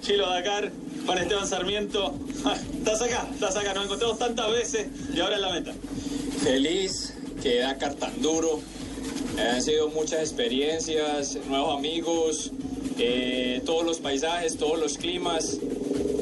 Chilo Dakar, Juan Esteban Sarmiento. Estás acá, estás acá. Nos encontramos tantas veces y ahora en la meta. Feliz, que Dakar tan duro. Han sido muchas experiencias, nuevos amigos, eh, todos los paisajes, todos los climas.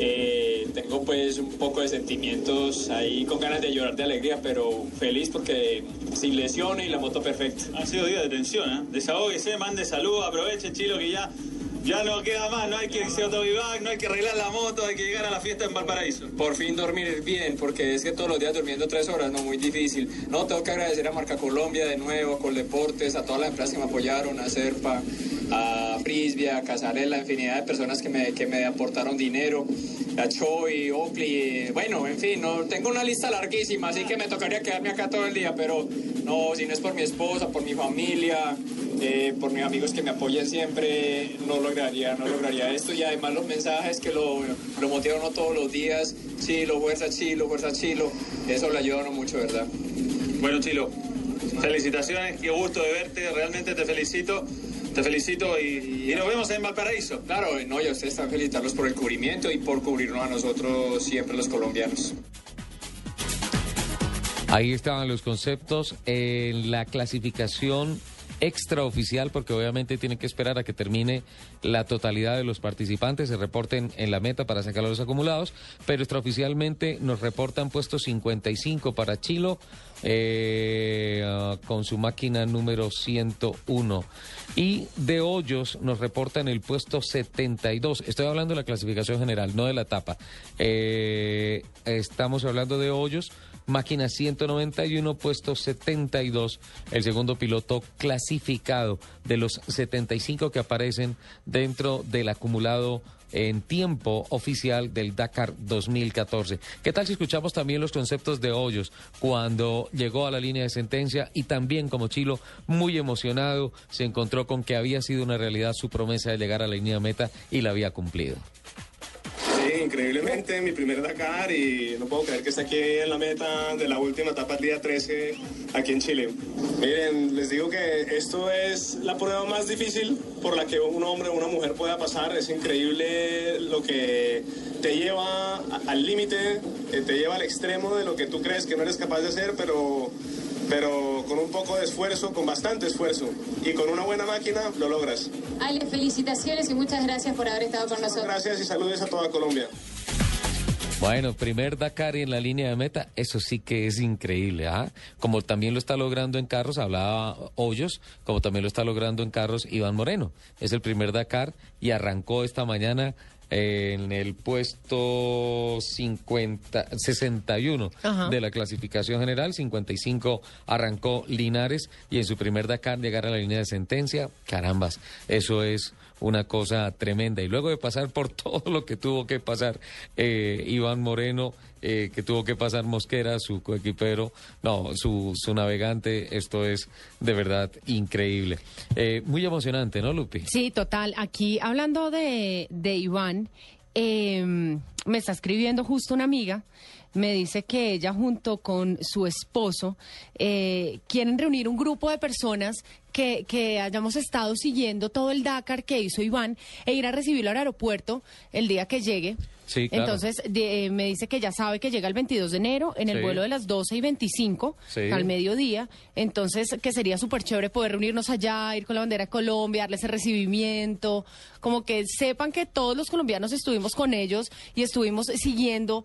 Eh, tengo pues un poco de sentimientos ahí con ganas de llorar de alegría, pero feliz porque sin lesiones y la moto perfecta. Ha sido día de tensión, ¿eh? Desahóguese, mande salud, aproveche, Chilo, que ya, ya no queda más. No hay que irse autovivac, no hay que arreglar la moto, hay que llegar a la fiesta en Valparaíso. Por fin dormir bien, porque es que todos los días durmiendo tres horas, no, muy difícil. No, tengo que agradecer a Marca Colombia de nuevo, a Coldeportes, a todas las empresas que me apoyaron, a Serpa, a Frisbee, a Casarela, infinidad de personas que me, que me aportaron dinero, a Choi, Oakley, bueno, en fin, no, tengo una lista larguísima, así que me tocaría quedarme acá todo el día, pero no, si no es por mi esposa, por mi familia, eh, por mis amigos que me apoyan siempre, no lograría, no lograría esto. Y además los mensajes que lo, lo motivan uno todos los días, Chilo, fuerza Chilo, fuerza Chilo, eso le ayuda a uno mucho, ¿verdad? Bueno, Chilo, felicitaciones, qué gusto de verte, realmente te felicito. Te felicito y, y nos vemos en Valparaíso. Claro, no, y a ustedes están felicitarlos por el cubrimiento y por cubrirnos a nosotros siempre los colombianos. Ahí estaban los conceptos en la clasificación extraoficial, porque obviamente tienen que esperar a que termine la totalidad de los participantes, se reporten en la meta para sacar los acumulados, pero extraoficialmente nos reportan puesto 55 para Chilo, eh, con su máquina número 101. Y de Hoyos nos reportan el puesto 72. Estoy hablando de la clasificación general, no de la etapa. Eh, estamos hablando de Hoyos máquina 191, puesto 72, el segundo piloto clasificado de los 75 que aparecen dentro del acumulado en tiempo oficial del Dakar 2014. ¿Qué tal si escuchamos también los conceptos de Hoyos cuando llegó a la línea de sentencia y también como Chilo, muy emocionado, se encontró con que había sido una realidad su promesa de llegar a la línea meta y la había cumplido? Sí, increíblemente, mi primer Dakar y no puedo creer que esté aquí en la meta de la última etapa, el día 13, aquí en Chile. Miren, les digo que esto es la prueba más difícil por la que un hombre o una mujer pueda pasar. Es increíble lo que te lleva al límite, eh, te lleva al extremo de lo que tú crees que no eres capaz de hacer, pero pero con un poco de esfuerzo, con bastante esfuerzo y con una buena máquina lo logras. Ale, felicitaciones y muchas gracias por haber estado con nosotros. Gracias y saludos a toda Colombia. Bueno, primer Dakar en la línea de meta, eso sí que es increíble, ¿ah? Como también lo está logrando en carros, hablaba Hoyos, como también lo está logrando en carros Iván Moreno. Es el primer Dakar y arrancó esta mañana en el puesto 50, 61 Ajá. de la clasificación general, 55 arrancó Linares y en su primer Dakar llegar a la línea de sentencia, carambas, eso es una cosa tremenda. Y luego de pasar por todo lo que tuvo que pasar eh, Iván Moreno, eh, que tuvo que pasar Mosquera, su coequipero, no, su, su navegante, esto es de verdad increíble. Eh, muy emocionante, ¿no, Lupi? Sí, total. Aquí hablando de, de Iván, eh, me está escribiendo justo una amiga. Me dice que ella junto con su esposo eh, quieren reunir un grupo de personas que, que hayamos estado siguiendo todo el Dakar que hizo Iván e ir a recibirlo al aeropuerto el día que llegue. Sí, claro. Entonces de- eh, me dice que ya sabe que llega el 22 de enero en el Sí. vuelo de las 12 y 25 Sí. al mediodía. Entonces que sería súper chévere poder reunirnos allá, ir con la bandera de Colombia, darle ese recibimiento, como que sepan que todos los colombianos estuvimos con ellos y estuvimos siguiendo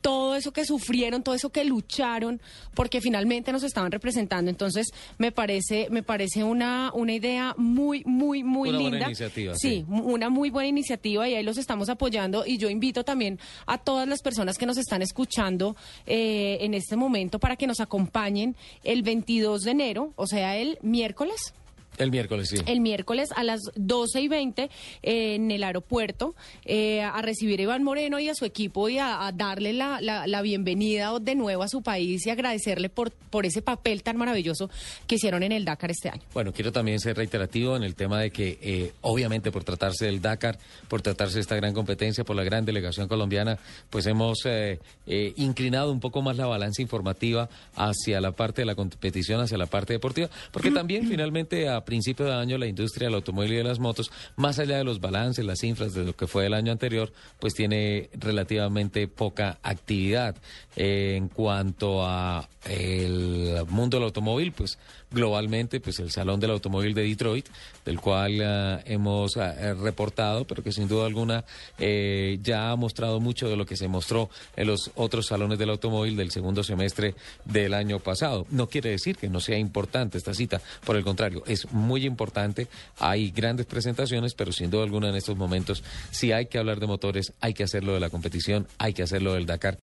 todo eso que sufrieron, todo eso que lucharon, porque finalmente nos estaban representando. Entonces, me parece, me parece una, una idea muy, muy, muy Una buena linda. iniciativa, sí, sí. una muy buena iniciativa y ahí los estamos apoyando. Y yo invito también a todas las personas que nos están escuchando eh, en este momento para que nos acompañen el 22 de enero, o sea, el miércoles. El miércoles, sí. el miércoles a las 12 y 20 eh, en el aeropuerto eh, a recibir a Iván Moreno y a su equipo y a, a darle la, la- la bienvenida de nuevo a su país y agradecerle por, por ese papel tan maravilloso que hicieron en el Dakar este año. Bueno, quiero también ser reiterativo en el tema de que, eh, obviamente, por tratarse del Dakar, por tratarse de esta gran competencia, por la gran delegación colombiana, pues hemos inclinado un poco más la balanza informativa hacia la parte de la competición, hacia la parte deportiva, porque también, finalmente, a principio de año, la industria del automóvil y de las motos, más allá de los balances, las cifras de lo que fue el año anterior, pues tiene relativamente poca actividad. Eh, en cuanto a el mundo del automóvil, pues globalmente, pues el Salón del Automóvil de Detroit, del cual ah, hemos eh, reportado, pero que sin duda alguna eh, ya ha mostrado mucho de lo que se mostró en los otros salones del automóvil del segundo semestre del año pasado. No quiere decir que no sea importante esta cita, por el contrario, muy importante, hay grandes presentaciones, pero sin duda alguna en estos momentos, si hay que hablar de motores, hay que hacerlo de la competición, hay que hacerlo del Dakar.